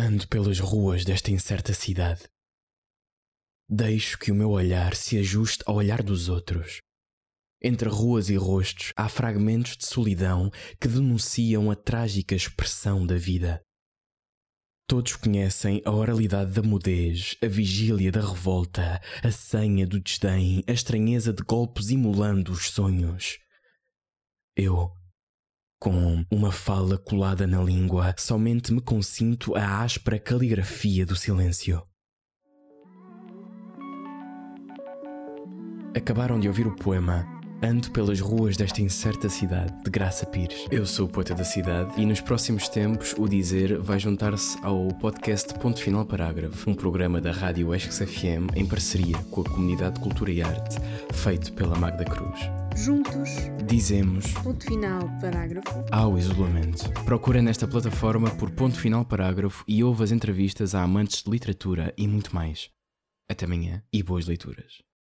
Ando pelas ruas desta incerta cidade. Deixo que o meu olhar se ajuste ao olhar dos outros. Entre ruas e rostos há fragmentos de solidão que denunciam a trágica expressão da vida. Todos conhecem a oralidade da mudez, a vigília da revolta, a senha do desdém, a estranheza de golpes imulando os sonhos. Eu com uma fala colada na língua, somente me consinto a áspera caligrafia do silêncio. Acabaram de ouvir o poema Ando pelas ruas desta incerta cidade, de Graça Pires. Eu sou o poeta da cidade e nos próximos tempos o Dizer vai juntar-se ao podcast Ponto Final Parágrafo, um programa da Rádio Esques FM em parceria com a Comunidade de Cultura e Arte, feito pela Magda Cruz. Juntos. Dizemos. Ponto final, parágrafo. Ao isolamento. Procura nesta plataforma por Ponto Final Parágrafo e ouve as entrevistas a amantes de literatura e muito mais. Até amanhã e boas leituras.